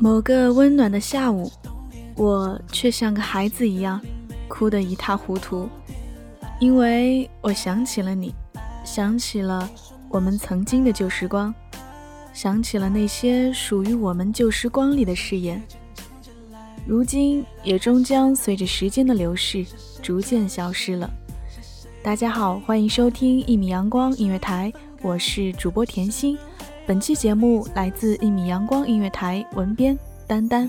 某个温暖的下午，我却像个孩子一样，哭得一塌糊涂，因为我想起了你，想起了我们曾经的旧时光，想起了那些属于我们旧时光里的誓言，如今也终将随着时间的流逝，逐渐消失了。大家好，欢迎收听一米阳光音乐台，我是主播甜心。本期节目来自一米阳光音乐台，文编丹丹。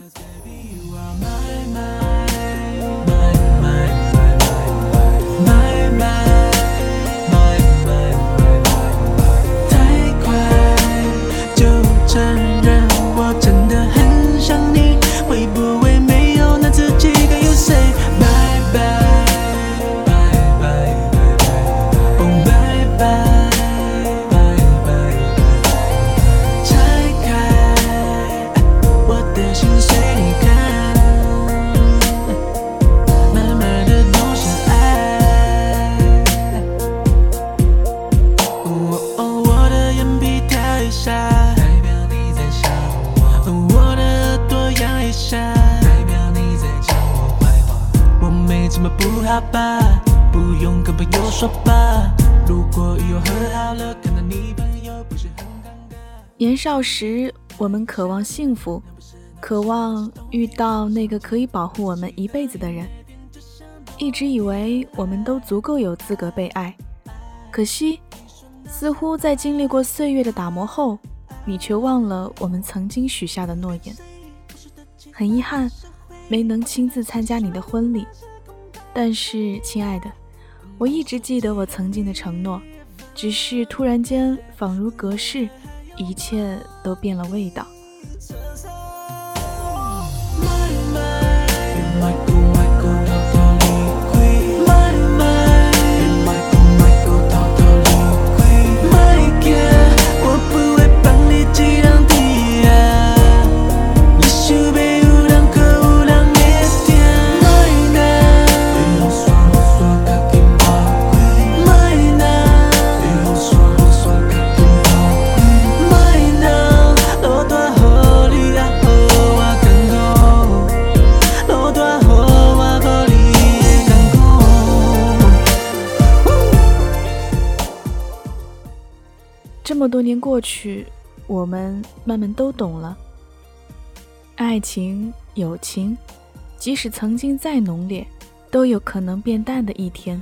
年少时，我们渴望幸福，渴望遇到那个可以保护我们一辈子的人。一直以为我们都足够有资格被爱，可惜，似乎在经历过岁月的打磨后，你却忘了我们曾经许下的诺言。很遗憾，没能亲自参加你的婚礼，但是，亲爱的，我一直记得我曾经的承诺，只是突然间，仿如隔世。一切都变了味道。过去，我们慢慢都懂了。爱情、友情，即使曾经再浓烈，都有可能变淡的一天。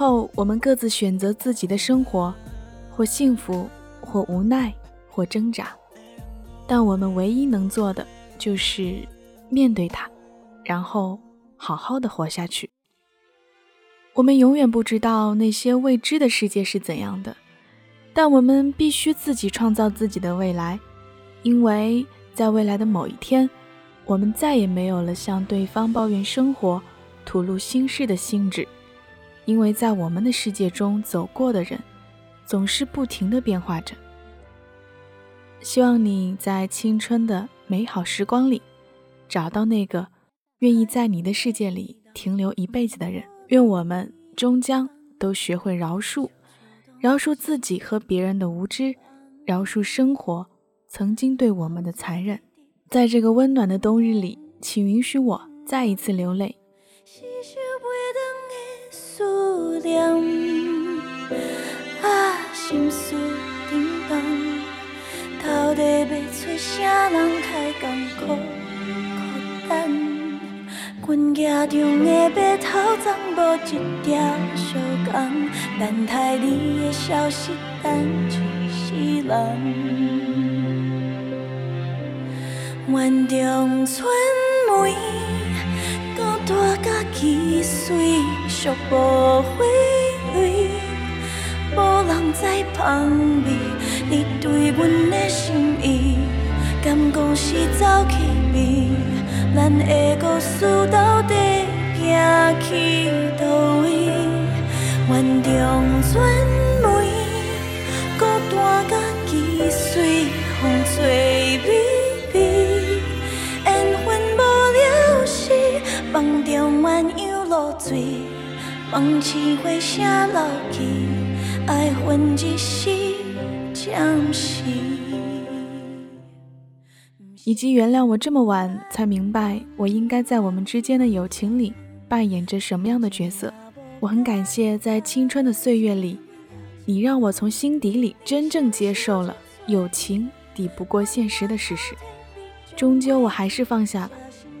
后，我们各自选择自己的生活，或幸福，或无奈，或挣扎。但我们唯一能做的就是面对它，然后好好的活下去。我们永远不知道那些未知的世界是怎样的，但我们必须自己创造自己的未来，因为在未来的某一天，我们再也没有了向对方抱怨生活、吐露心事的兴致。因为在我们的世界中走过的人，总是不停的变化着。希望你在青春的美好时光里，找到那个愿意在你的世界里停留一辈子的人。愿我们终将都学会饶恕，饶恕自己和别人的无知，饶恕生活曾经对我们的残忍。在这个温暖的冬日里，请允许我再一次流泪。念，啊，心思沉重，到底要找啥人解艰苦？苦等，阮拿著的白头簪无一条相像，等待你的消息等一世人，愿长存美。孤单甲奇碎，寂寞回味，无人知旁味，你对阮的心意，敢讲是走去味。咱的故事到底行去倒位？万重卷帘，孤单甲奇碎，风吹微。下爱以及原谅我这么晚才明白，我应该在我们之间的友情里扮演着什么样的角色。我很感谢，在青春的岁月里，你让我从心底里真正接受了友情抵不过现实的事实。终究我还是放下了，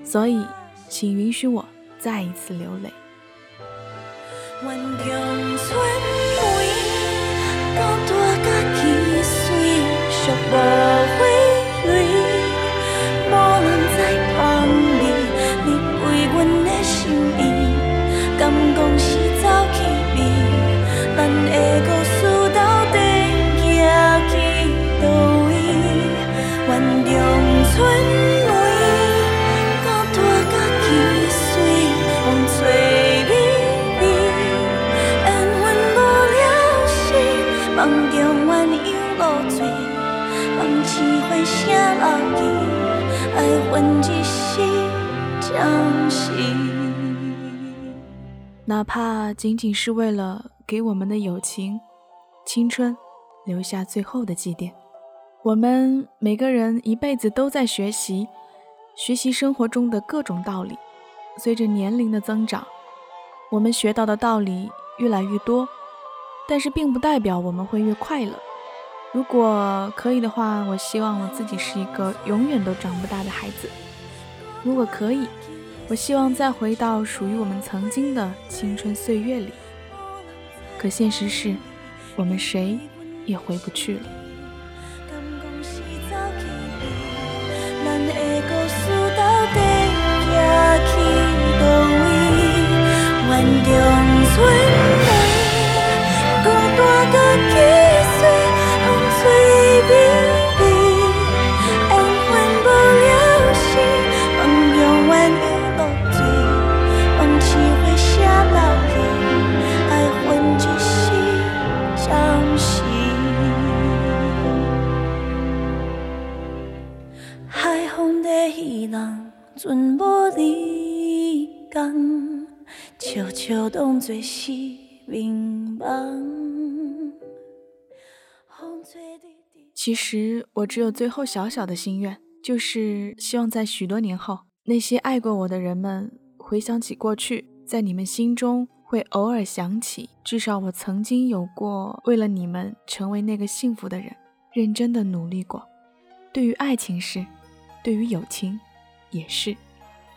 所以请允许我再一次流泪。原重春每当托下起水，就保无人为阮的心意，讲是走咱会顾输到底，行起到底，万重爱将息。哪怕仅仅是为了给我们的友情、青春留下最后的祭奠，我们每个人一辈子都在学习，学习生活中的各种道理。随着年龄的增长，我们学到的道理越来越多，但是并不代表我们会越快乐。如果可以的话，我希望我自己是一个永远都长不大的孩子。如果可以，我希望再回到属于我们曾经的青春岁月里。可现实是，我们谁也回不去了。其实我只有最后小小的心愿，就是希望在许多年后，那些爱过我的人们回想起过去，在你们心中会偶尔想起，至少我曾经有过为了你们成为那个幸福的人，认真的努力过。对于爱情是。对于友情，也是。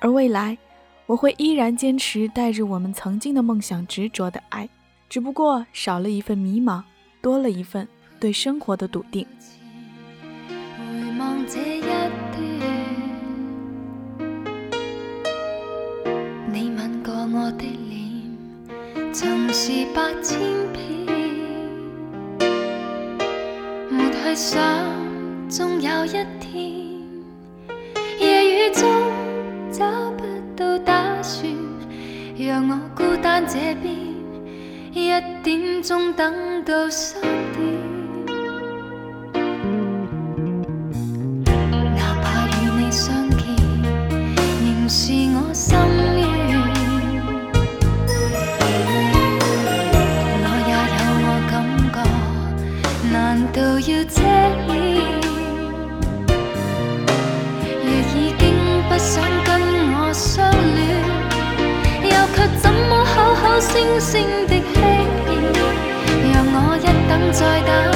而未来，我会依然坚持带着我们曾经的梦想执着的爱，只不过少了一份迷茫，多了一份对生活的笃定。回望这一段，你吻过我的脸，曾是八千遍，没去想，终有一天。雨找不到打算，让我孤单这边，一点钟等到三点，哪怕与你相见，仍是我心。再等。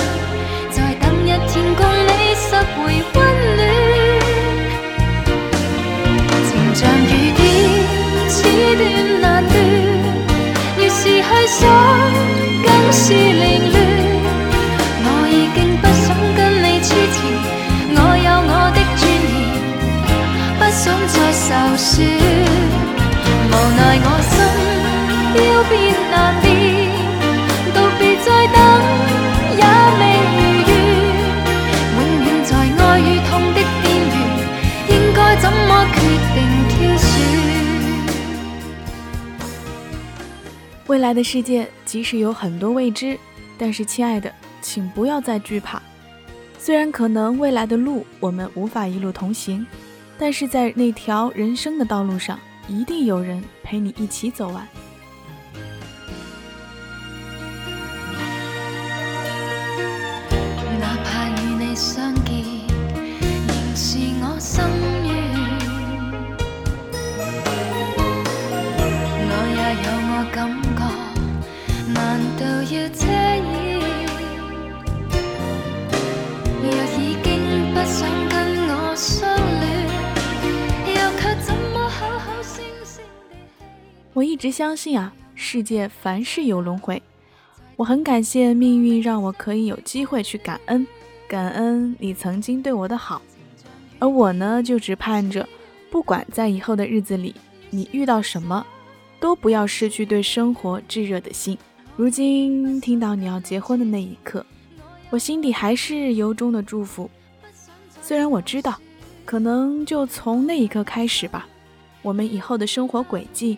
来的世界，即使有很多未知，但是亲爱的，请不要再惧怕。虽然可能未来的路我们无法一路同行，但是在那条人生的道路上，一定有人陪你一起走完。哪怕你相是我我一直相信啊，世界凡事有轮回。我很感谢命运让我可以有机会去感恩，感恩你曾经对我的好。而我呢，就只盼着，不管在以后的日子里你遇到什么，都不要失去对生活炙热的心。如今听到你要结婚的那一刻，我心底还是由衷的祝福。虽然我知道，可能就从那一刻开始吧，我们以后的生活轨迹。